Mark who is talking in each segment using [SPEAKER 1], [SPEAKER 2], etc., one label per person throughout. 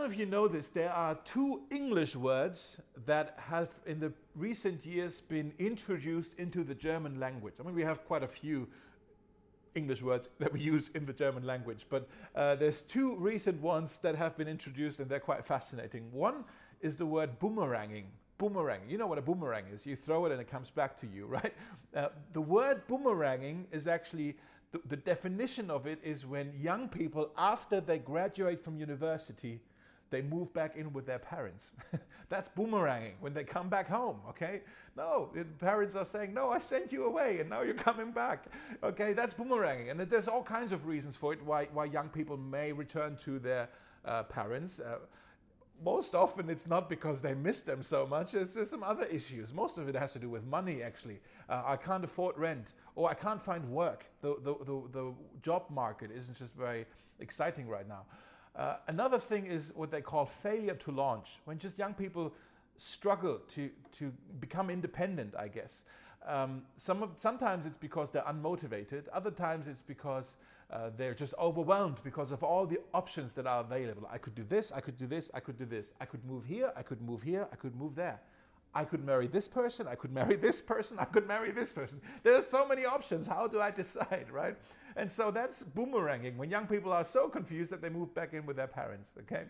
[SPEAKER 1] don't you know this, there are two English words that have in the recent years been introduced into the German language. I mean, we have quite a few English words that we use in the German language, but uh, there's two recent ones that have been introduced and they're quite fascinating. One is the word boomeranging. Boomerang. You know what a boomerang is. You throw it and it comes back to you, right? Uh, the word boomeranging is actually the, the definition of it is when young people, after they graduate from university, they move back in with their parents. That's boomeranging when they come back home, okay? No, parents are saying, No, I sent you away and now you're coming back. Okay, that's boomeranging. And there's all kinds of reasons for it why, why young people may return to their uh, parents. Uh, most often it's not because they miss them so much. There's, there's some other issues. Most of it has to do with money, actually. Uh, I can't afford rent, or I can't find work. The, the, the, the job market isn't just very exciting right now. Uh, another thing is what they call failure to launch, when just young people struggle to, to become independent, I guess. Um, some of, sometimes it's because they're unmotivated, other times it's because uh, they're just overwhelmed because of all the options that are available. I could do this, I could do this, I could do this. I could move here, I could move here, I could move there. I could marry this person, I could marry this person, I could marry this person. There's so many options. How do I decide, right? And so that's boomeranging when young people are so confused that they move back in with their parents, okay?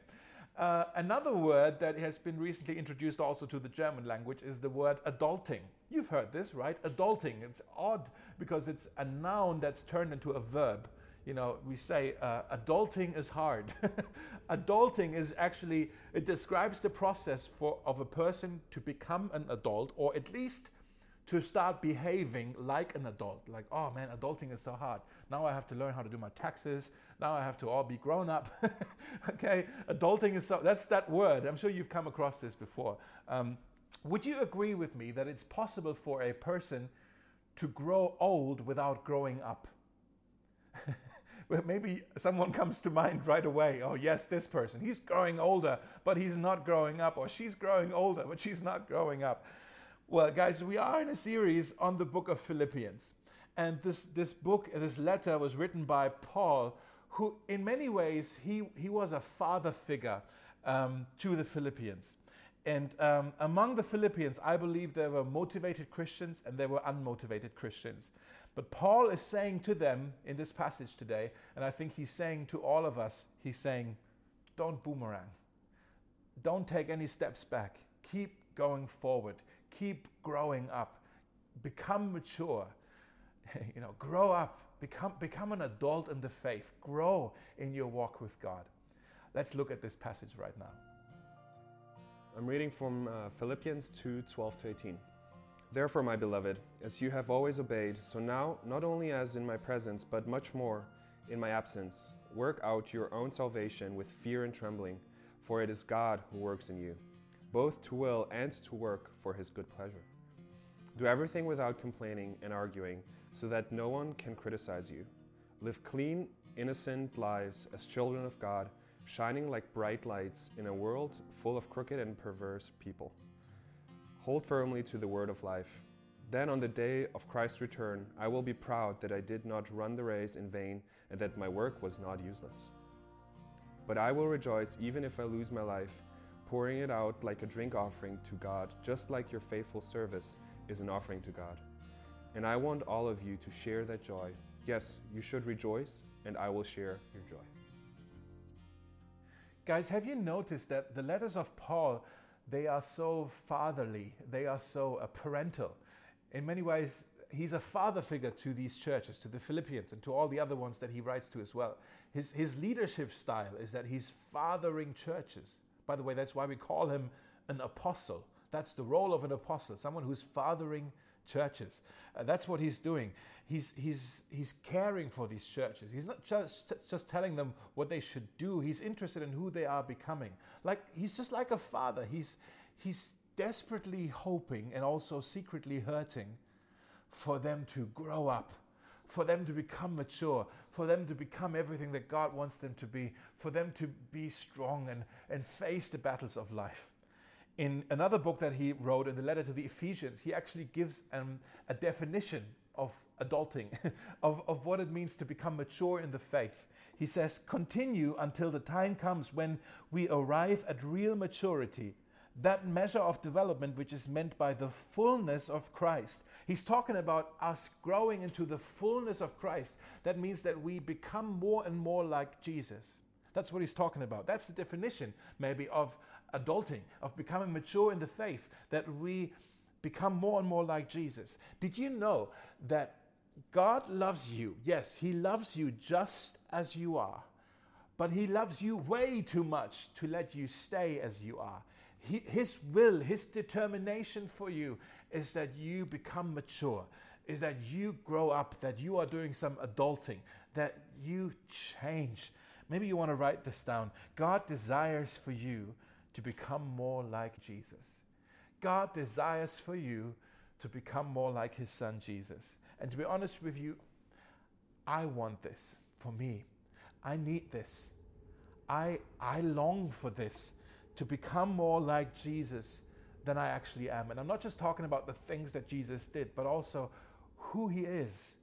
[SPEAKER 1] Uh, another word that has been recently introduced also to the German language is the word adulting. You've heard this, right? Adulting. It's odd because it's a noun that's turned into a verb you know, we say uh, adulting is hard. adulting is actually, it describes the process for, of a person to become an adult or at least to start behaving like an adult. Like, oh man, adulting is so hard. Now I have to learn how to do my taxes. Now I have to all be grown up. okay, adulting is so, that's that word. I'm sure you've come across this before. Um, would you agree with me that it's possible for a person to grow old without growing up? well, maybe someone comes to mind right away. Oh, yes, this person. He's growing older, but he's not growing up. Or she's growing older, but she's not growing up. Well, guys, we are in a series on the book of Philippians. And this, this book, this letter was written by Paul, who, in many ways, he, he was a father figure um, to the Philippians. And um, among the Philippians, I believe there were motivated Christians and there were unmotivated Christians. But Paul is saying to them in this passage today, and I think he's saying to all of us, he's saying, don't boomerang. Don't take any steps back. Keep going forward. Keep growing up. Become mature. you know, grow up. Become, become an adult in the faith. Grow in your walk with God. Let's look at this passage right now.
[SPEAKER 2] I'm reading from uh, Philippians 2 12 to 18. Therefore, my beloved, as you have always obeyed, so now, not only as in my presence, but much more in my absence, work out your own salvation with fear and trembling, for it is God who works in you, both to will and to work for his good pleasure. Do everything without complaining and arguing, so that no one can criticize you. Live clean, innocent lives as children of God shining like bright lights in a world full of crooked and perverse people. Hold firmly to the word of life. Then, on the day of Christ's return, I will be proud that I did not run the race in vain and that my work was not useless. But I will rejoice even if I lose my life, pouring it out like a drink offering to God, just like your faithful service is an offering to God. And I want all of you to share that joy. Yes, you should rejoice, and I will share your joy.
[SPEAKER 1] Guys, have you noticed that the letters of Paul, they are so fatherly, they are so uh, parental. In many ways, he's a father figure to these churches, to the Philippians, and to all the other ones that he writes to as well. His, his leadership style is that he's fathering churches. By the way, that's why we call him an apostle. That's the role of an apostle, someone who's fathering churches. Uh, that's what he's doing. He's, he's, he's caring for these churches. He's not just, just telling them what they should do, he's interested in who they are becoming. Like He's just like a father. He's, he's desperately hoping and also secretly hurting for them to grow up. For them to become mature, for them to become everything that God wants them to be, for them to be strong and, and face the battles of life in another book that he wrote in the letter to the Ephesians, he actually gives um, a definition of adulting, of, of what it means to become mature in the faith. He says, continue until the time comes when we arrive at real maturity, that measure of development which is meant by the fullness of Christ. He's talking about us growing into the fullness of Christ. That means that we become more and more like Jesus. That's what he's talking about. That's the definition, maybe, of adulting, of becoming mature in the faith, that we become more and more like Jesus. Did you know that God loves you? Yes, He loves you just as you are, but He loves you way too much to let you stay as you are. He, his will, His determination for you is that you become mature, is that you grow up, that you are doing some adulting, that you change. Maybe you want to write this down. God desires for you to become more like Jesus. God desires for you to become more like his son Jesus. And to be honest with you, I want this for me. I need this. I, I long for this to become more like Jesus than I actually am. And I'm not just talking about the things that Jesus did, but also who he is.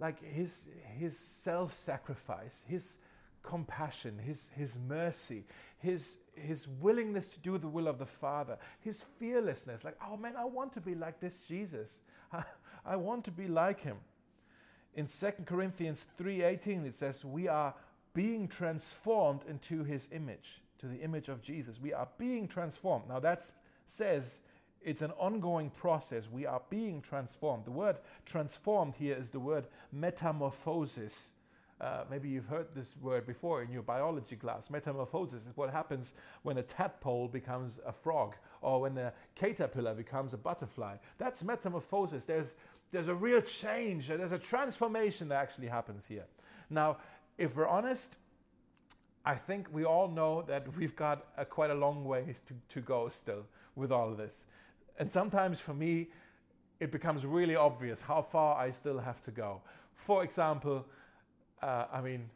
[SPEAKER 1] Like his, his self sacrifice, his compassion, his, his mercy, his, his willingness to do the will of the Father, his fearlessness. Like, oh man, I want to be like this Jesus. I, want to be like him. In 2 Corinthians 3:18 it says we are being transformed into his image, to the image of Jesus. We are being transformed. Now that says it's an ongoing process. We are being transformed. The word transformed here is the word metamorphosis. Uh, maybe you've heard this word before in your biology class. Metamorphosis is what happens when a tadpole becomes a frog or when a caterpillar becomes a butterfly. That's metamorphosis. There's, there's a real change, there's a transformation that actually happens here. Now, if we're honest, I think we all know that we've got a, quite a long ways to, to go still with all of this. And sometimes for me, it becomes really obvious how far I still have to go. For example, uh, I mean,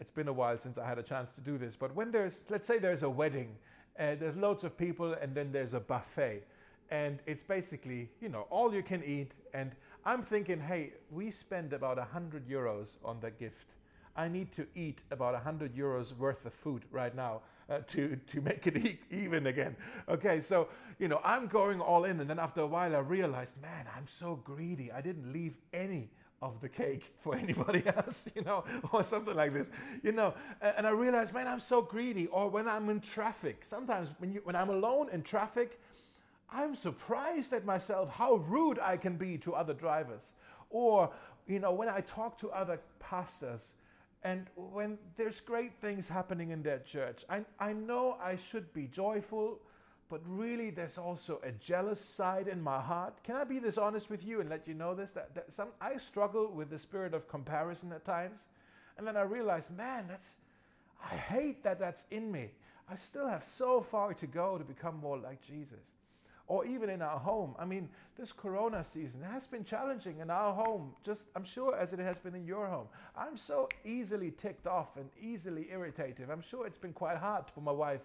[SPEAKER 1] it's been a while since I had a chance to do this, but when there's, let's say there's a wedding, and there's loads of people, and then there's a buffet, and it's basically, you know, all you can eat. And I'm thinking, hey, we spend about 100 euros on that gift. I need to eat about 100 euros worth of food right now uh, to, to make it e- even again. Okay, so, you know, I'm going all in. And then after a while, I realized, man, I'm so greedy. I didn't leave any of the cake for anybody else, you know, or something like this, you know. And I realized, man, I'm so greedy. Or when I'm in traffic, sometimes when, you, when I'm alone in traffic, I'm surprised at myself how rude I can be to other drivers. Or, you know, when I talk to other pastors and when there's great things happening in their church, I, I know I should be joyful but really there's also a jealous side in my heart. Can I be this honest with you and let you know this? That, that some, I struggle with the spirit of comparison at times. And then I realize, man, that's, I hate that that's in me. I still have so far to go to become more like Jesus. Or even in our home. I mean, this corona season has been challenging in our home, just I'm sure as it has been in your home. I'm so easily ticked off and easily irritated. I'm sure it's been quite hard for my wife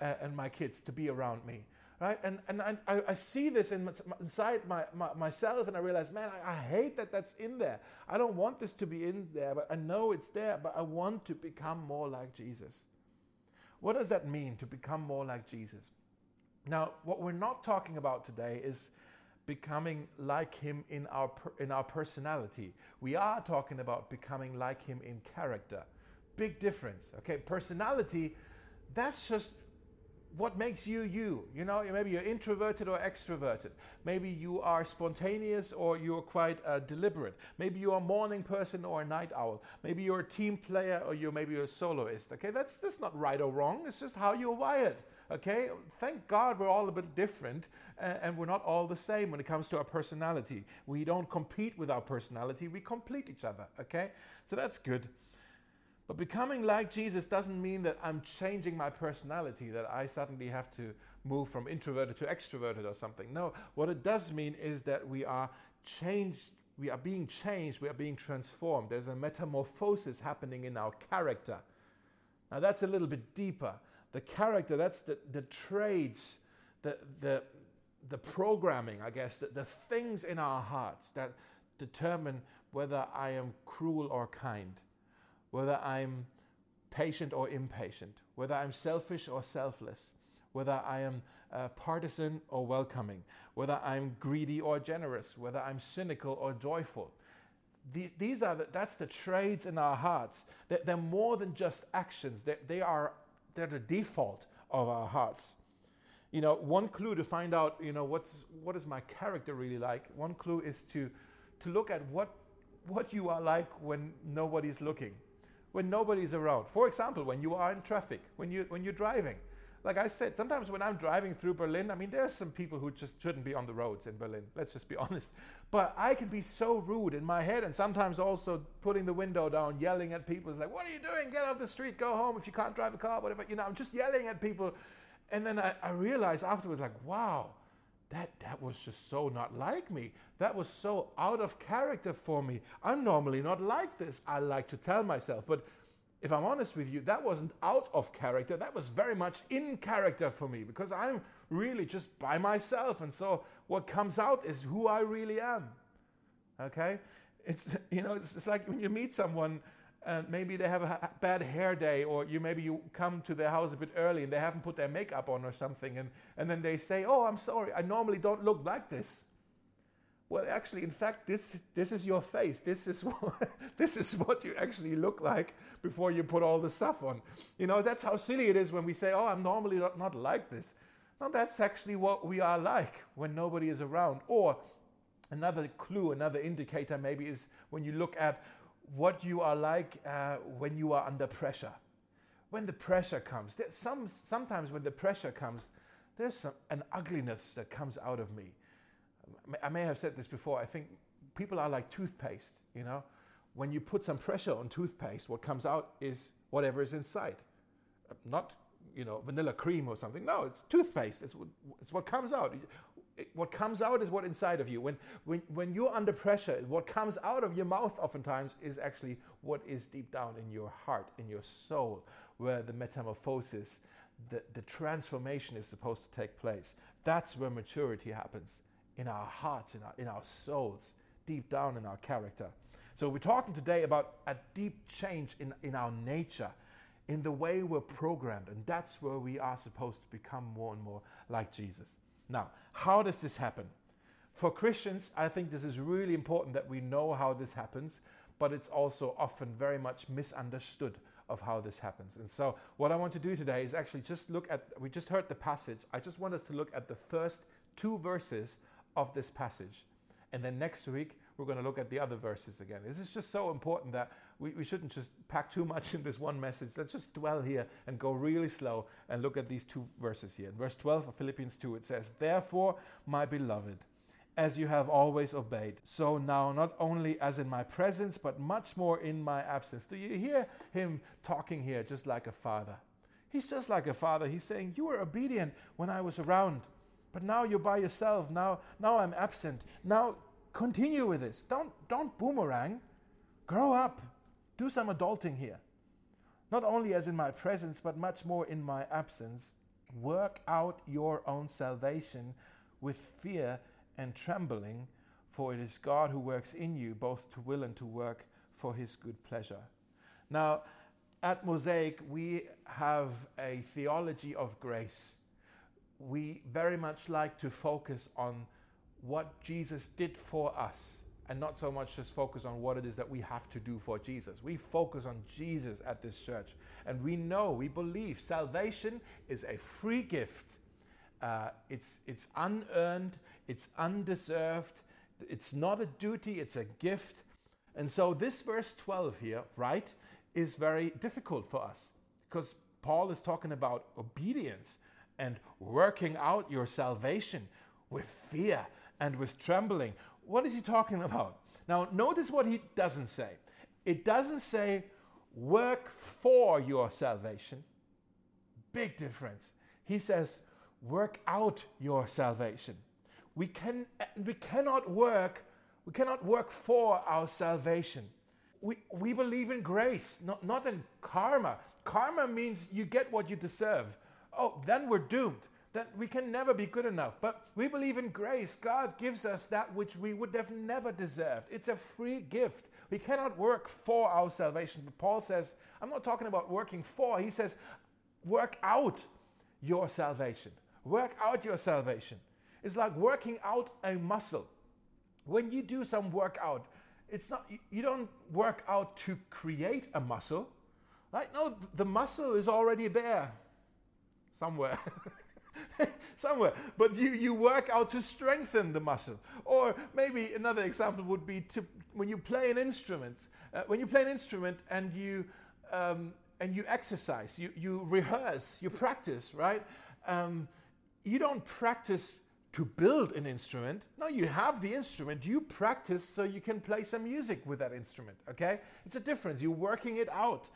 [SPEAKER 1] and my kids to be around me right? And, and I, I see this in, inside my, my, myself and i realize man I, I, hate that that's in there. I don't want this to be in there but i know it's there but i want to become more like jesus. What does that mean to become more like jesus? Now what we're not talking about today is becoming like him in our in our personality. We are talking about becoming like him in character. Big difference okay? Personality that's just what makes you you? You know, maybe you're introverted or extroverted. Maybe you are spontaneous or you're quite uh, deliberate. Maybe you're a morning person or a night owl. Maybe you're a team player or you're maybe you're a soloist. Okay, that's that's not right or wrong. It's just how you're wired. Okay, thank God we're all a bit different and we're not all the same when it comes to our personality. We don't compete with our personality. We complete each other. Okay, so that's good. But becoming like Jesus doesn't mean that I'm changing my personality, that I suddenly have to move from introverted to extroverted or something. No, what it does mean is that we are changed, we are being changed, we are being transformed. There's a metamorphosis happening in our character. Now that's a little bit deeper. The character, that's the, the traits, the, the, the programming, I guess, the, the things in our hearts that determine whether I am cruel or kind, whether I'm patient or impatient, whether I'm selfish or selfless, whether I am uh, partisan or welcoming, whether I'm greedy or generous, whether I'm cynical or joyful. These, these are the, that's the traits in our hearts. They're, they're more than just actions. They're, they are they're the default of our hearts. You know, one clue to find out, you know, what's what is my character really like. One clue is to to look at what what you are like when nobody's looking, when nobody's around. For example, when you are in traffic, when you when you're driving like I said, sometimes when I'm driving through Berlin, I mean, there are some people who just shouldn't be on the roads in Berlin. Let's just be honest. But I can be so rude in my head, and sometimes also putting the window down, yelling at people. It's like, what are you doing? Get off the street, go home if you can't drive a car, whatever. You know, I'm just yelling at people. And then I, I realized afterwards, like, wow, that, that was just so not like me. That was so out of character for me. I'm normally not like this. I like to tell myself. But if I'm honest with you, that wasn't out of character. That was very much in character for me because I'm really just by myself. And so what comes out is who I really am. Okay? It's, you know, it's, it's like when you meet someone and maybe they have a bad hair day or you maybe you come to their house a bit early and they haven't put their makeup on or something and, and then they say oh i'm sorry i normally don't look like this well, actually, in fact, this, this is your face. This is, what, this is what you actually look like before you put all the stuff on. You know, that's how silly it is when we say, oh, I'm normally not, not like this. No, that's actually what we are like when nobody is around. Or another clue, another indicator maybe is when you look at what you are like uh, when you are under pressure. When the pressure comes, some, sometimes when the pressure comes, there's some, an ugliness that comes out of me I may have said this before. I think people are like toothpaste, you know? When you put some pressure on toothpaste, what comes out is whatever is inside. Not, you know, vanilla cream or something. No, it's toothpaste. It's it's what comes out. What comes out is what inside of you. When, when, when you're under pressure, what comes out of your mouth oftentimes is actually what is deep down in your heart, in your soul, where the metamorphosis, the, the transformation is supposed to take place. That's where maturity happens in our hearts, in our, in our souls, deep down in our character. So, we're talking today about a deep change in, in our nature, in the way we're programmed, and that's where we are supposed to become more and more like Jesus. Now, how does this happen? For Christians, I think this is really important that we know how this happens, but it's also often very much misunderstood of how this happens. And so, what I want to do today is actually just look at, we just heard the passage. I just want us to look at the first two verses of this passage. And then next week, we're going to look at the other verses again. This is just so important that we, we shouldn't just pack too much in this one message. Let's just dwell here and go really slow and look at these two verses here. In verse 12 of Philippians 2, it says, Therefore, my beloved, as you have always obeyed, so now not only as in my presence, but much more in my absence. Do you hear him talking here just like a father? He's just like a father. He's saying, You were obedient when I was around. But now you're by yourself. Now, now I'm absent. Now continue with this. Don't, don't boomerang. Grow up. Do some adulting here. Not only as in my presence, but much more in my absence. Work out your own salvation with fear and trembling, for it is God who works in you both to will and to work for his good pleasure. Now, at Mosaic, we have a theology of grace we very much like to focus on what Jesus did for us and not so much just focus on what it is that we have to do for Jesus. We focus on Jesus at this church. And we know, we believe salvation is a free gift. Uh, it's, it's unearned, it's undeserved, it's not a duty, it's a gift. And so, this verse 12 here, right, is very difficult for us because Paul is talking about obedience and working out your salvation with fear and with trembling. What is he talking about? Now, notice what he doesn't say. It doesn't say work for your salvation. Big difference. He says work out your salvation. We, can, we cannot work we cannot work for our salvation. We, we believe in grace, not, not in karma. Karma means you get what you deserve oh, then we're doomed. That we can never be good enough. But we believe in grace. God gives us that which we would have never deserved. It's a free gift. We cannot work for our salvation. But Paul says, I'm not talking about working for, he says, work out your salvation. Work out your salvation. It's like working out a muscle. When you do some workout, it's not you don't work out to create a muscle. Right? No, the muscle is already there somewhere. somewhere. But you, you work out to strengthen the muscle. Or maybe another example would be to when you play an instrument. Uh, when you play an instrument and you um, and you exercise, you, you rehearse, you practice, right? Um, you don't practice to build an instrument. No, you have the instrument, you practice so you can play some music with that instrument, okay? It's a difference. You're working it out.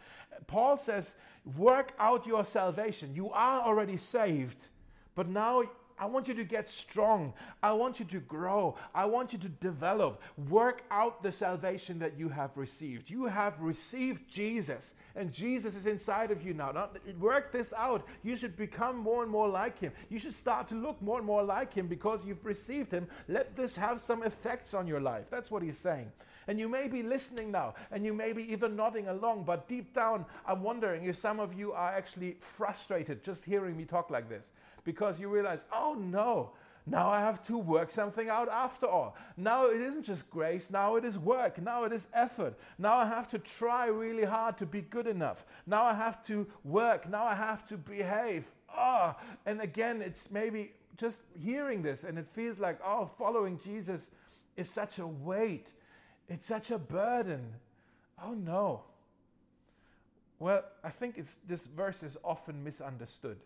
[SPEAKER 1] Paul says, work out your salvation. You are already saved, but now I want you to get strong. I want you to grow. I want you to develop. Work out the salvation that you have received. You have received Jesus, and Jesus is inside of you now. now. Work this out. You should become more and more like Him. You should start to look more and more like Him because you've received Him. Let this have some effects on your life. That's what He's saying. And you may be listening now, and you may be even nodding along, but deep down, I'm wondering if some of you are actually frustrated just hearing me talk like this because you realize, oh no, now I have to work something out after all. Now it isn't just grace, now it is work, now it is effort. Now I have to try really hard to be good enough. Now I have to work, now I have to behave. Ah, oh, and again, it's maybe just hearing this and it feels like, oh, following Jesus is such a weight, it's such a burden. Oh no. Well, I think it's, this verse is often misunderstood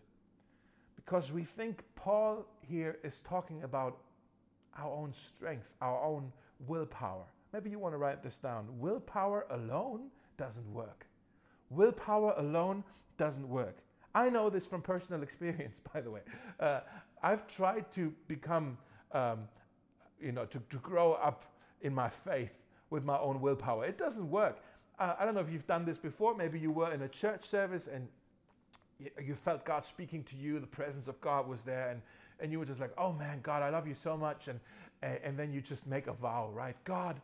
[SPEAKER 1] because we think Paul here is talking about our own strength, our own willpower. Maybe you want to write this down. Willpower alone doesn't work. Willpower alone doesn't work. I know this from personal experience, by the way. Uh, I've tried to become, um, you know, to, to grow up in my faith with my own willpower. It doesn't work. Uh, I don't know if you've done this before. Maybe you were in a church service and you felt God speaking to you, the presence of God was there, and, and you were just like, oh man, God, I love you so much. And, and then you just make a vow, right? God,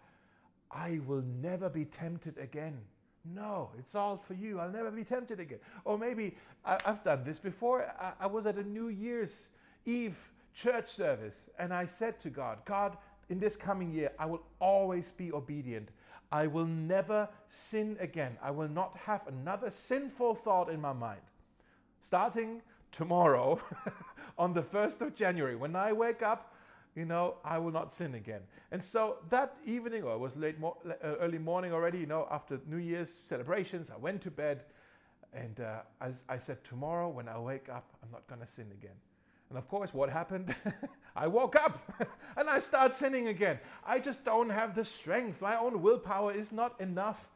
[SPEAKER 1] I will never be tempted again. No, it's all for you. I'll never be tempted again. Or maybe I, have done this before. I, I was at a New Year's Eve church service and I said to God, God, in this coming year, I will always be obedient. I will never sin again. I will not have another sinful thought in my mind starting tomorrow on the 1st of January, when I wake up, you know, I will not sin again. And so that evening, or it was late, mo- uh, early morning already, you know, after New Year's celebrations, I went to bed and uh, I, I said, Tomorrow when I wake up, I'm not going to sin again. And of course, what happened? I woke up and I start sinning again. I just don't have the strength. My own willpower is not enough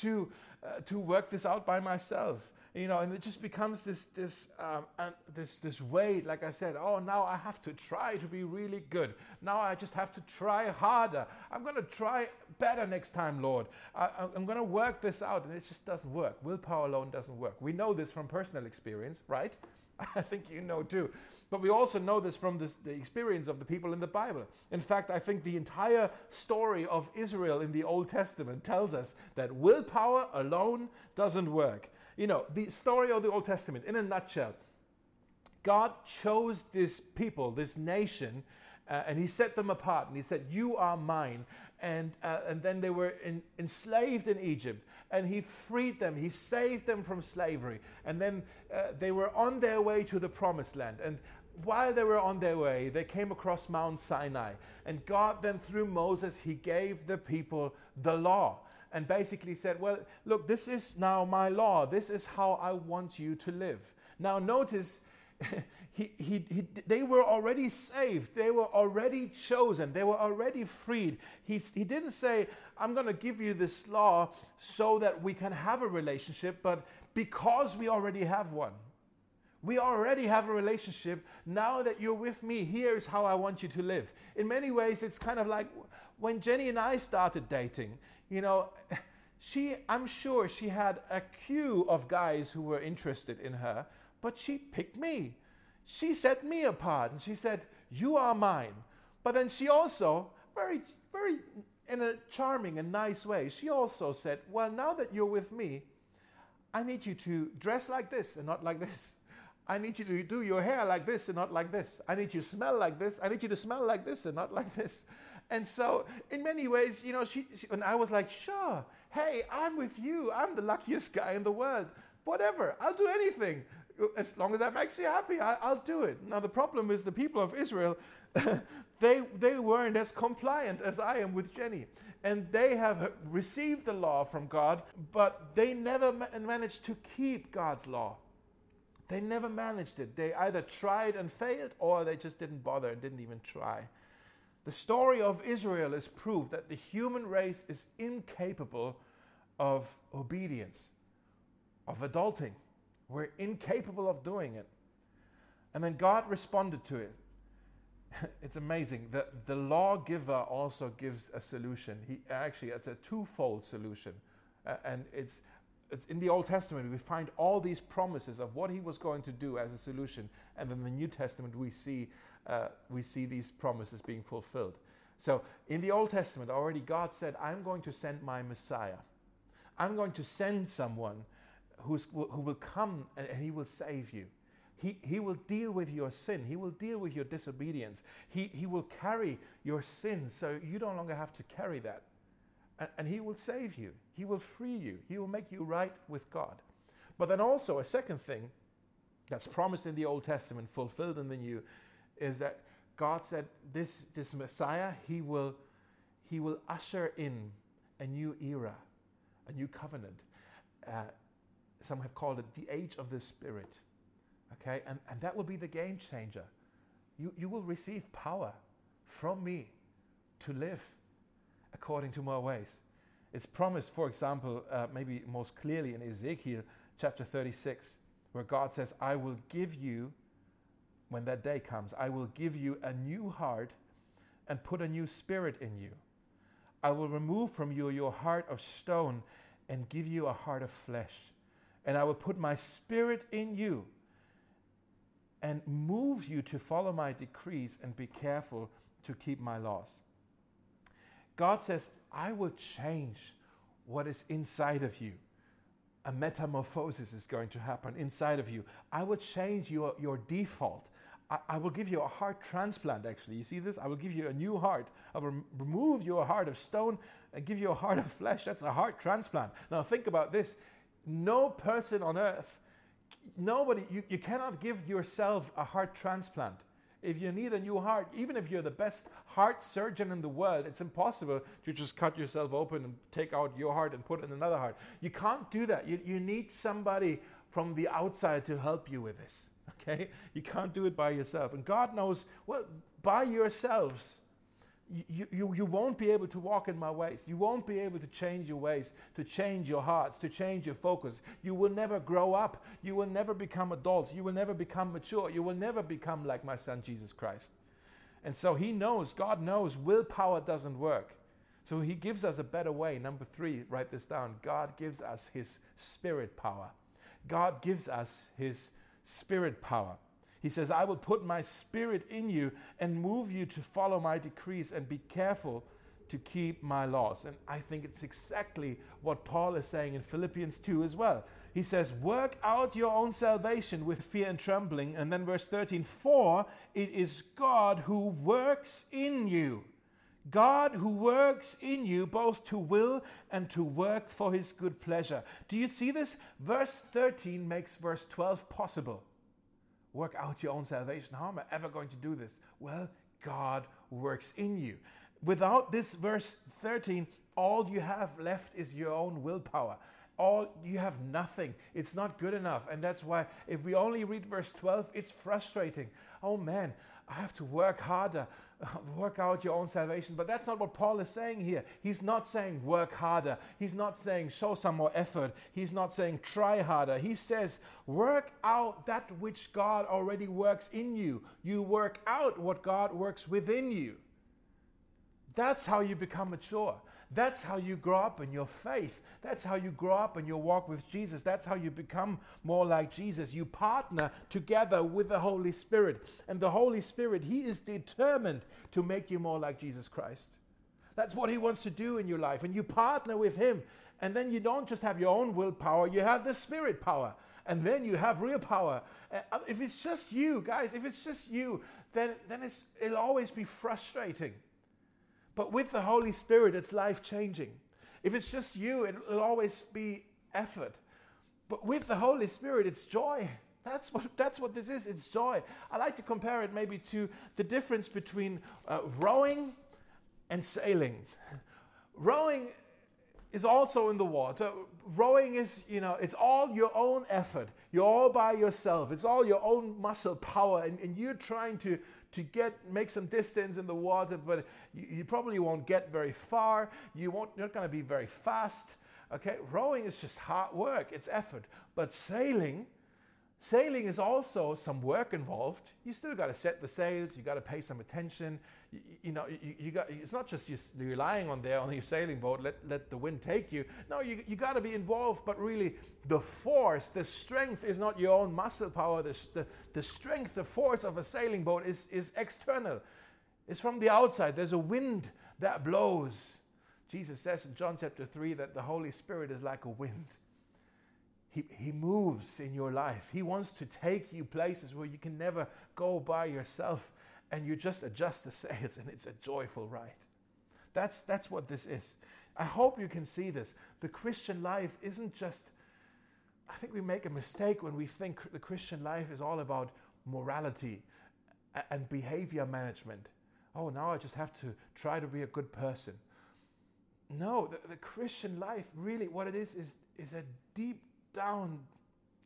[SPEAKER 1] to, uh, to work this out by myself you know, and it just becomes this this um, this this weight. Like I said, oh, now I have to try to be really good. Now I just have to try harder. I'm going to try better next time, Lord. I, I'm going to work this out, and it just doesn't work. Willpower alone doesn't work. We know this from personal experience, right? I think you know too. But we also know this from this, the experience of the people in the Bible. In fact, I think the entire story of Israel in the Old Testament tells us that willpower alone doesn't work. You know, the story of the Old Testament, in a nutshell, God chose this people, this nation, uh, and He set them apart. And He said, You are mine. And, uh, and then they were in, enslaved in Egypt. And He freed them, He saved them from slavery. And then uh, they were on their way to the promised land. And while they were on their way, they came across Mount Sinai. And God then, through Moses, He gave the people the law and basically said, Well, look, this is now my law. This is how I want you to live. Now, notice. he, he, he, they were already saved. They were already chosen. They were already freed. He, he didn't say, I'm going to give you this law so that we can have a relationship, but because we already have one. We already have a relationship. Now that you're with me, here's how I want you to live. In many ways, it's kind of like when Jenny and I started dating you know, she, I'm sure she had a queue of guys who were interested in her, but she picked me. she set me apart and she said, You are mine. But then she also, very, very in a charming and nice way, she also said, Well, now that you're with me, I need you to dress like this and not like this. I need you to do your hair like this and not like this. I need you to smell like this. I need you to smell like this and not like this. And so, in many ways, you know, she, she, and I was like, sure, hey, I'm with you. I'm the luckiest guy in the world. Whatever, I'll do anything. As long as that makes you happy, I, will do it. Now, the problem is the people of Israel, they, they weren't as compliant as I am with Jenny. And they have received the law from God, but they never ma- managed to keep God's law. They never managed it. They either tried and failed or they just didn't bother and didn't even try. The story of Israel is proof that the human race is incapable of obedience, of adulting. We're incapable of doing it. And then God responded to it. it's amazing. that the lawgiver also gives a solution. He actually, it's a twofold solution. Uh, and it's it's in the Old Testament, we find all these promises of what he was going to do as a solution. And in the New Testament, we see, uh, we see these promises being fulfilled. So in the Old Testament, already God said, I'm going to send my Messiah. I'm going to send someone who's, who will come and, and he will save you. He, he will deal with your sin. He will deal with your disobedience. He, he will carry your sin so you no longer have to carry that and, and He will save you. He will free you. He will make you right with God. But then also, a second thing that's promised in the Old Testament, fulfilled in the New, is that God said this, this Messiah, he will, he will usher in a new era, a new covenant. Uh, some have called it the age of the Spirit. Okay, and, and that will be the game changer. You, you will receive power from me to live according to my ways. It's promised, for example, uh, maybe most clearly in Ezekiel chapter 36, where God says, I will give you, when that day comes, I will give you a new heart and put a new spirit in you. I will remove from you your heart of stone and give you a heart of flesh. And I will put my spirit in you and move you to follow my decrees and be careful to keep my laws. God says, I will change what is inside of you. A metamorphosis is going to happen inside of you. I will change your, your default. I, will give you a heart transplant, actually. You see this? I will give you a new heart. I will remove your heart of stone and give you a heart of flesh. That's a heart transplant. Now, think about this no person on earth, nobody, you, you cannot give yourself a heart transplant if you need a new heart, even if you're the best heart surgeon in the world, it's impossible to just cut yourself open and take out your heart and put in another heart. You can't do that. You, you need somebody from the outside to help you with this. Okay? You can't do it by yourself. And God knows, well, by yourselves, you, you, you won't be able to walk in my ways. You won't be able to change your ways, to change your hearts, to change your focus. You will never grow up. You will never become adults. You will never become mature. You will never become like my son Jesus Christ. And so he knows, God knows, willpower doesn't work. So he gives us a better way. Number three, write this down. God gives us his spirit power. God gives us his spirit power. He says, I will put my spirit in you and move you to follow my decrees and be careful to keep my laws. And I think it's exactly what Paul is saying in Philippians 2 as well. He says, Work out your own salvation with fear and trembling. And then verse 13, For it is God who works in you. God who works in you both to will and to work for his good pleasure. Do you see this? Verse 13 makes verse 12 possible work out your own salvation. How am I ever going to do this? Well, God works in you. Without this verse 13, all you have left is your own willpower. All you have nothing. It's not good enough. And that's why if we only read verse 12, it's frustrating. Oh man, I have to work harder, work out your own salvation. But that's not what Paul is saying here. He's not saying work harder. He's not saying show some more effort. He's not saying try harder. He says work out that which God already works in you. You work out what God works within you. That's how you become mature. That's how you grow up in your faith. That's how you grow up in your walk with Jesus. That's how you become more like Jesus. You partner together with the Holy Spirit. And the Holy Spirit, He is determined to make you more like Jesus Christ. That's what He wants to do in your life. And you partner with Him. And then you don't just have your own willpower, you have the Spirit power. And then you have real power. Uh, if it's just you, guys, if it's just you, then, then it'll always be frustrating. But with the Holy Spirit, it's life changing. If it's just you, it'll always be effort. But with the Holy Spirit, it's joy. That's what, that's what this is. It's joy. I like to compare it maybe to the difference between uh, rowing and sailing. rowing is also in the water. Rowing is, you know, it's all your own effort. You're all by yourself. It's all your own muscle power, and, and you're trying to, to get make some distance in the water, but you, you probably won't get very far. You won't, you're not going to be very fast. Okay, rowing is just hard work. It's effort. But sailing, sailing is also some work involved. You still got to set the sails. You got to pay some attention you, you know, you, you, got, it's not just you relying on there on your sailing boat, let, let the wind take you. No, you, you got to be involved, but really the force, the strength is not your own muscle power. The, the, the strength, the force of a sailing boat is, is external. It's from the outside. There's a wind that blows. Jesus says in John chapter 3 that the Holy Spirit is like a wind. He, he moves in your life. He wants to take you places where you can never go by yourself and you just adjust the sails and it's a joyful ride. That's, that's what this is. I hope you can see this. The Christian life isn't just, I think we make a mistake when we think the Christian life is all about morality and behavior management. Oh, now I just have to try to be a good person. No, the, the Christian life, really, what it is, is, is a deep down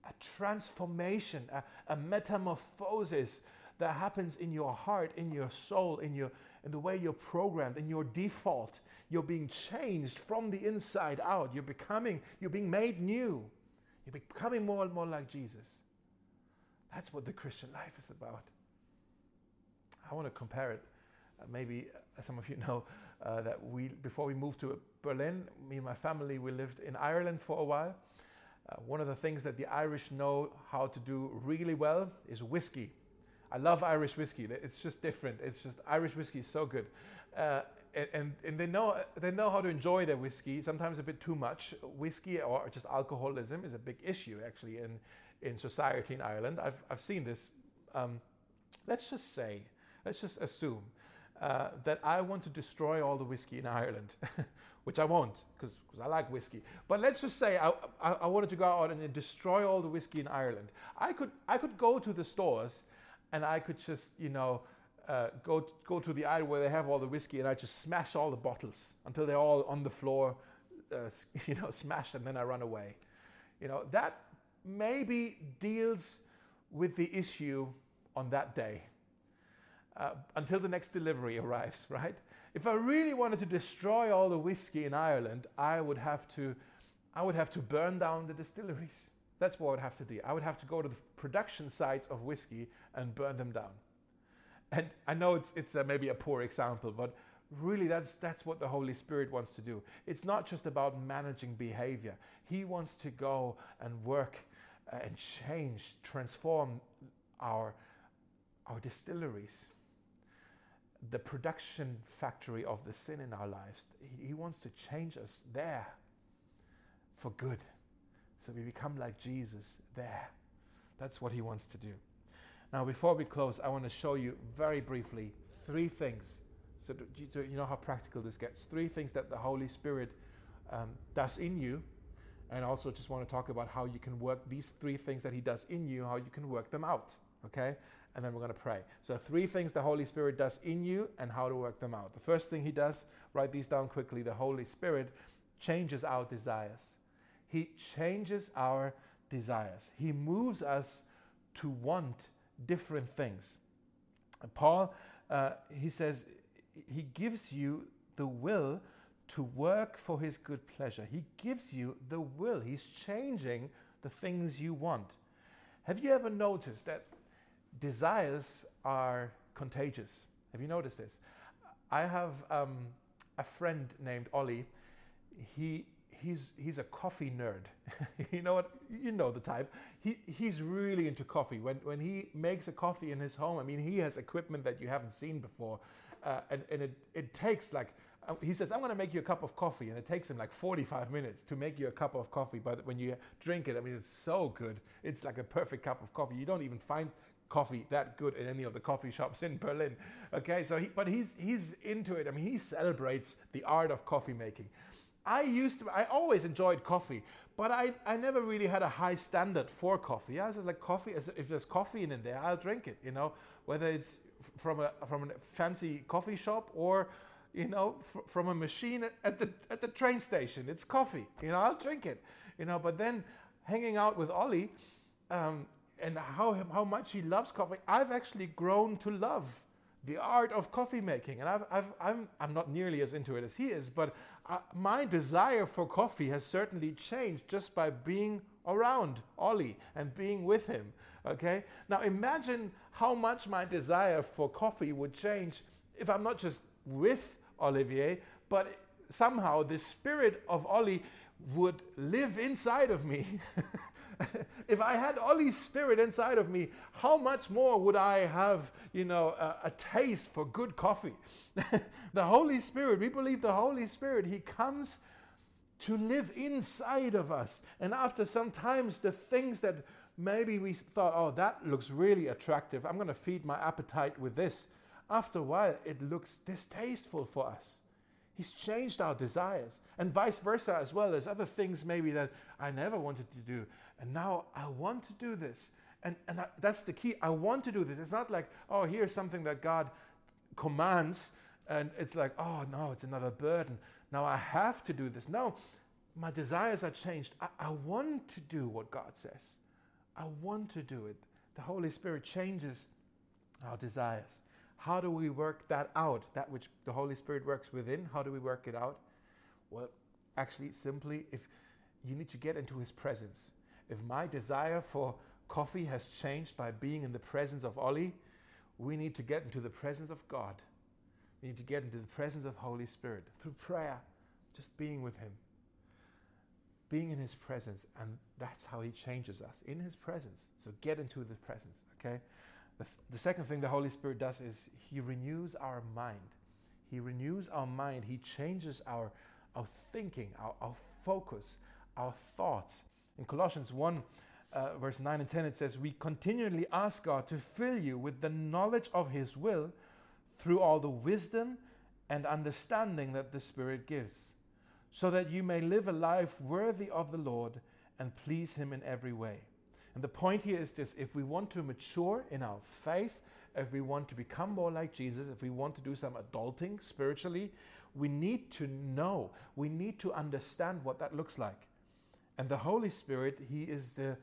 [SPEAKER 1] a transformation, a, a metamorphosis that happens in your heart, in your soul, in your in the way you're programmed, in your default. You're being changed from the inside out. You're becoming, you're being made new. You're becoming more and more like Jesus. That's what the Christian life is about. I want to compare it. Uh, maybe uh, some of you know uh, that we, before we moved to Berlin, me and my family, we lived in Ireland for a while. Uh, one of the things that the Irish know how to do really well is whiskey. I love Irish whiskey. It's just different. It's just Irish whiskey is so good. Uh, and, and they know they know how to enjoy their whiskey. Sometimes a bit too much. Whiskey or just alcoholism is a big issue actually in in society in Ireland. I've I've seen this. Um, let's just say, let's just assume uh, that I want to destroy all the whiskey in Ireland, which I won't because I like whiskey. But let's just say I, I, I wanted to go out and destroy all the whiskey in Ireland. I could I could go to the stores and I could just, you know, uh, go go to the aisle where they have all the whiskey, and I just smash all the bottles until they're all on the floor, uh, you know, smashed, and then I run away. You know, that maybe deals with the issue on that day uh, until the next delivery arrives, right? If I really wanted to destroy all the whiskey in Ireland, I would have to, I would have to burn down the distilleries. That's what I would have to do. I would have to go to the production sites of whiskey and burn them down. And I know it's, it's a, maybe a poor example, but really that's, that's what the Holy Spirit wants to do. It's not just about managing behavior, He wants to go and work uh, and change, transform our, our distilleries, the production factory of the sin in our lives. He, wants to change us there for good. So we become like Jesus there. That's what he wants to do. Now, before we close, I want to show you very briefly three things. So, so you know how practical this gets. Three things that the Holy Spirit um, does in you. And also just want to talk about how you can work these three things that he does in you, how you can work them out. Okay? And then we're going to pray. So, three things the Holy Spirit does in you and how to work them out. The first thing he does, write these down quickly the Holy Spirit changes our desires. He changes our desires. He moves us to want different things. Paul, uh, he says, he gives you the will to work for his good pleasure. He gives you the will. He's changing the things you want. Have you ever noticed that desires are contagious? Have you noticed this? I have um, a friend named Ollie he he's he's a coffee nerd. you know what? You know the type. He he's really into coffee. When when he makes a coffee in his home, I mean, he has equipment that you haven't seen before, uh, and and it it takes like. uh, He says, I'm going to make you a cup of coffee. And it takes him like 45 minutes to make you a cup of coffee. But when you drink it, I mean, it's so good. It's like a perfect cup of coffee. You don't even find coffee that good in any of the coffee shops in Berlin. Okay, so he, but he's he's into it. I mean, he celebrates the art of coffee making. I used to, I always enjoyed coffee, but I, I never really had a high standard for coffee. I was just like coffee. as- If there's coffee in there, I'll drink it. You know, whether it's from a from a fancy coffee shop or you know fr- from a machine at- at the at the train station. It's coffee. You know, I'll drink it. You know, but then hanging out with Ollie. Um, and how, how much he loves coffee, I've actually grown to love the art of coffee making. And I've, I've, I'm, I'm not nearly as into it as he is, but uh, my desire for coffee has certainly changed just by being around Ollie and being with him. Okay? Now imagine how much my desire for coffee would change if I'm not just with Olivier, but somehow the spirit of Ollie would live inside of me. if I had Ollie's spirit inside of me, how much more would I have, you know, a, a taste for good coffee? the Holy Spirit, we believe the Holy Spirit, He comes to live inside of us. And after some times, the things that maybe we thought, oh, that looks really attractive, I'm going to feed my appetite with this. After a while, it looks distasteful for us. He's changed our desires, and vice versa as well. There's other things maybe that I never wanted to do, and now I want to do this. And, and I, that's the key. I want to do this. It's not like, oh, here's something that God commands, and it's like, oh, no, it's another burden. Now I have to do this. No, my desires are changed. I, I want to do what God says. I want to do it. The Holy Spirit changes our desires. How do we work that out? That which the Holy Spirit works within, how do we work it out? Well, actually, simply, if you need to get into His presence. If my desire for coffee has changed by being in the presence of Ollie, we need to get into the presence of God. We need to get into the presence of Holy Spirit through prayer, just being with Him, being in His presence, and that's how He changes us in His presence. So get into the presence, okay? The, the second thing the Holy Spirit does is He renews our mind. He renews our mind. He changes our, our thinking, our, our focus, our thoughts. In Colossians 1, uh, verse 9 and 10, it says, We continually ask God to fill you with the knowledge of His will through all the wisdom and understanding that the Spirit gives, so that you may live a life worthy of the Lord and please Him in every way. And the point here is this if we want to mature in our faith, if we want to become more like Jesus, if we want to do some adulting spiritually, we need to know, we need to understand what that looks like. And the Holy Spirit, He is the,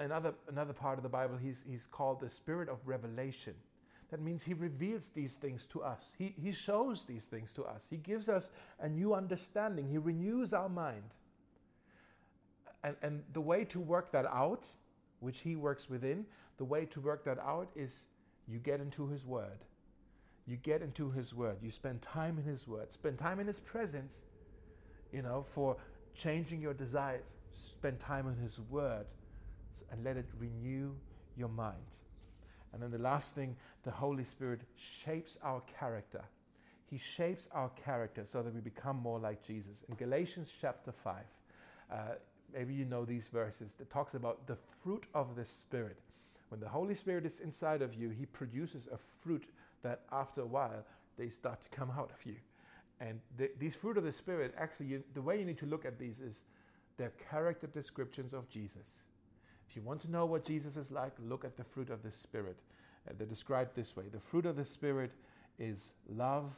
[SPEAKER 1] another, another part of the Bible, he's, he's called the Spirit of revelation. That means He reveals these things to us. He, he shows these things to us. He gives us a new understanding. He renews our mind. And, and the way to work that out, which He works within, the way to work that out is you get into His Word. You get into His Word. You spend time in His Word. Spend time in His presence, you know, for changing your desires. Spend time on His Word and let it renew your mind. And then the last thing, the Holy Spirit shapes our character. He shapes our character so that we become more like Jesus. In Galatians chapter 5, uh, maybe you know these verses that talks about the fruit of the Spirit. When the Holy Spirit is inside of you, He produces a fruit that after a while they start to come out of you. And the, these fruit of the Spirit, actually, you, the way you need to look at these is they're character descriptions of Jesus. If you want to know what Jesus is like, look at the fruit of the Spirit. Uh, they're described this way The fruit of the Spirit is love,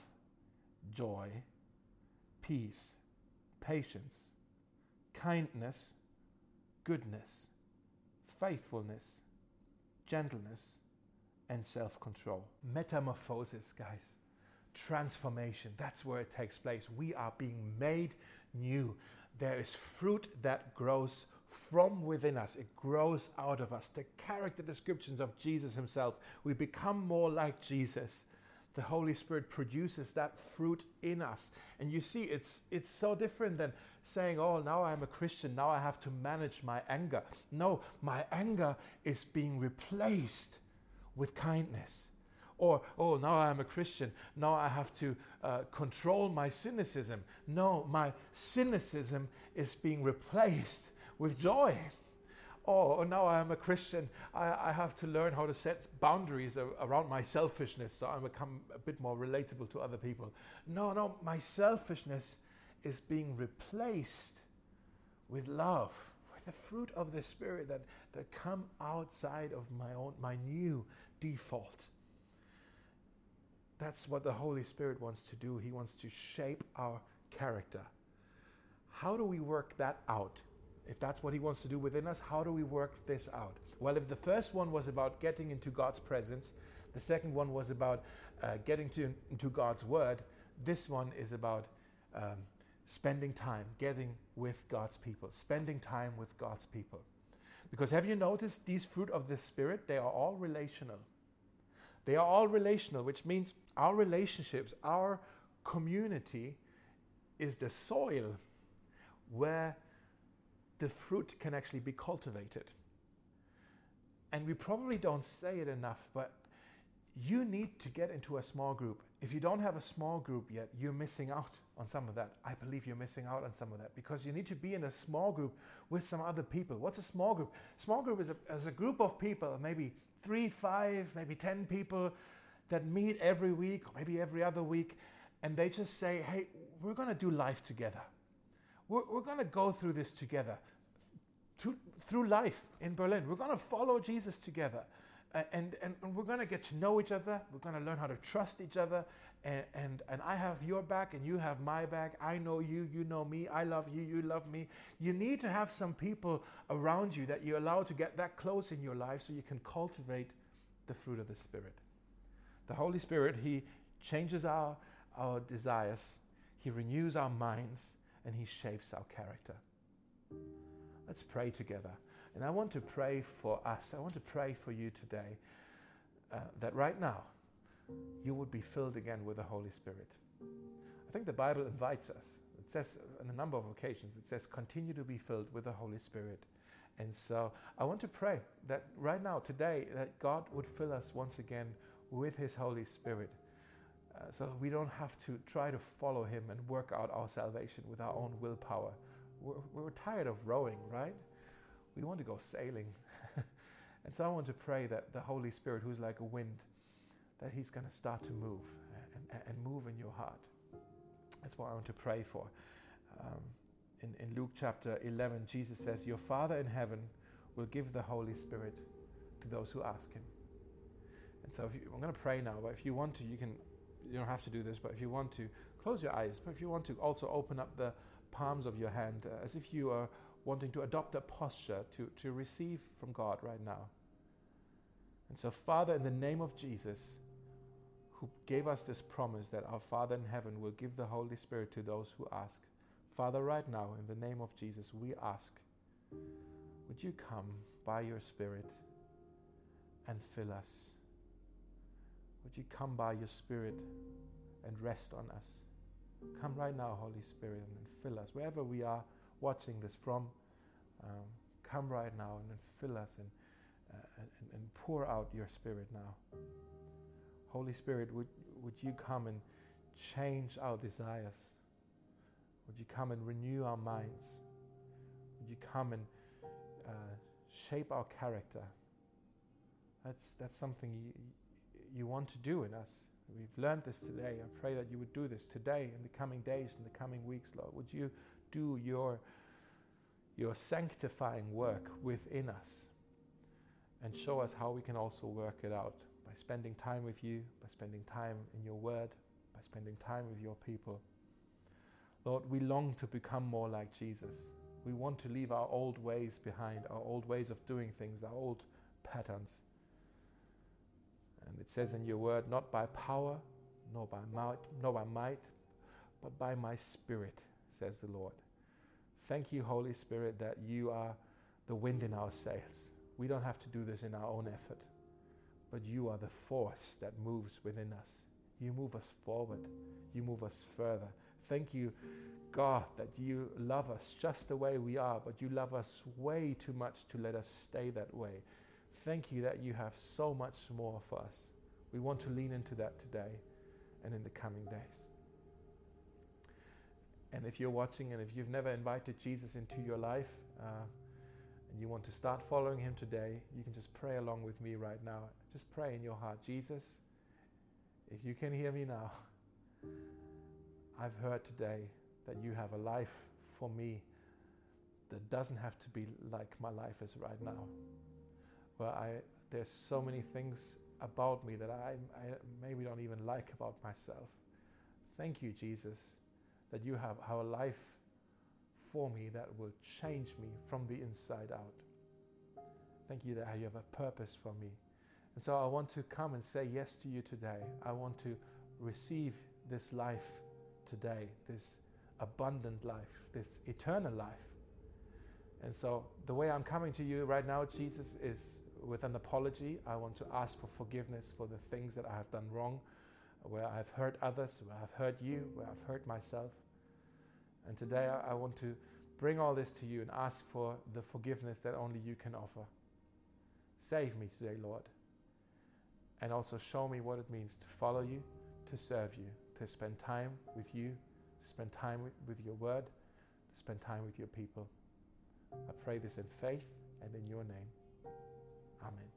[SPEAKER 1] joy, peace, patience, kindness, goodness, faithfulness, gentleness, and self control. Metamorphosis, guys. Transformation. That's where it takes place. We are being made new. There is fruit that grows from within us, it grows out of us. The character descriptions of Jesus himself. We become more like Jesus the Holy Spirit produces that fruit in us. And you see, it's, it's so different than saying, oh, now I'm a Christian, now I have to manage my anger. No, my anger is being replaced with kindness. Or, oh, now I'm a Christian, now I have to uh, control my cynicism. No, my cynicism is being replaced with joy oh, now I'm a Christian, I, I, have to learn how to set boundaries around my selfishness so I become a bit more relatable to other people. No, no, my selfishness is being replaced with love, with the fruit of the Spirit that, that come outside of my own, my new default. That's what the Holy Spirit wants to do. He wants to shape our character. How do we work that out? if that's what He wants to do within us, how do we work this out? Well, if the first one was about getting into God's presence, the second one was about uh, getting to, into God's Word, this one is about um, spending time, getting with God's people, spending time with God's people. Because have you noticed these fruit of the Spirit? They are all relational. They are all relational, which means our relationships, our community is the soil where the fruit can actually be cultivated. And we probably don't say it enough, but you need to get into a small group. If you don't have a small group yet, you're missing out on some of that. I believe you're missing out on some of that because you need to be in a small group with some other people. What's a small group? Small group is a, is a group of people, maybe three, five, maybe 10 people that meet every week or maybe every other week, and they just say, hey, we're going to do life together. We're, we're going to go through this together, to, through life in Berlin. We're going to follow Jesus together. And, and, and, we're going to get to know each other. We're going to learn how to trust each other. And, and, and I have your back and you have my back. I know you, you know me. I love you, you love me. You need to have some people around you that you allow to get that close in your life so you can cultivate the fruit of the Spirit. The Holy Spirit, He changes our, our desires, He renews our minds, and He shapes our character. Let's pray together. And I want to pray for us. I want to pray for you today uh, that right now you would be filled again with the Holy Spirit. I think the Bible invites us. It says on a number of occasions, it says, continue to be filled with the Holy Spirit. And so I want to pray that right now, today, that God would fill us once again with His Holy Spirit. Uh, so we don't have to try to follow Him and work out our salvation with our own willpower. We're, we're tired of rowing, right? We want to go sailing. and so I want to pray that the Holy Spirit, who's like a wind, that He's going to start to move and, and, move in your heart. That's what I want to pray for. Um, in, in Luke chapter 11, Jesus says, Your Father in heaven will give the Holy Spirit to those who ask Him. And so you, I'm going to pray now, but if you want to, you can you don't have to do this, but if you want to, close your eyes. But if you want to, also open up the palms of your hand uh, as if you are wanting to adopt a posture to, to receive from God right now. And so, Father, in the name of Jesus, who gave us this promise that our Father in heaven will give the Holy Spirit to those who ask. Father, right now, in the name of Jesus, we ask, would you come by your Spirit and fill us? Would you come by your Spirit and rest on us? Come right now, Holy Spirit, and fill us. Wherever we are watching this from, um, come right now and fill us and, uh, and, and pour out your Spirit now. Holy Spirit, would, would you come and change our desires? Would you come and renew our minds? Would you come and uh, shape our character? That's, that's something you, you want to do in us. We've learned this today. I pray that you would do this today in the coming days, in the coming weeks, Lord. Would you do your, your sanctifying work within us and show us how we can also work it out by spending time with you, by spending time in your word, by spending time with your people. Lord, we long to become more like Jesus. We want to leave our old ways behind, our old ways of doing things, our old patterns. And it says in your word, not by power, nor by might, nor by might, but by my spirit, says the Lord. Thank you, Holy Spirit, that you are the wind in our sails. We don't have to do this in our own effort, but you are the force that moves within us You move us forward. You move us further. Thank you, God, that you love us just the way we are, but you love us way too much to let us stay that way. Thank you that you have so much more for us. We want to lean into that today and in the coming days. And if you're watching and if you've never invited Jesus into your life uh, and you want to start following him today, you can just pray along with me right now. Just pray in your heart Jesus, if you can hear me now, I've heard today that you have a life for me that doesn't have to be like my life is right now. Where I, there's so many things about me that I, I maybe don't even like about myself. Thank you, Jesus, that you have, have a life for me that will change me from the inside out. Thank you that you have a purpose for me. And so I want to come and say yes to you today. I want to receive this life today, this abundant life, this eternal life. And so the way I'm coming to you right now, Jesus, is with an apology. I want to ask for forgiveness for the things that I have done wrong, where I've hurt others, where I've hurt you, where I've hurt myself. And today I want to bring all this to you and ask for the forgiveness that only you can offer. Save me today, Lord. And also show me what it means to follow you, to serve you, to spend time with you, to spend time with, with your word, to spend time with your people. I pray this in faith and in your name. Amen.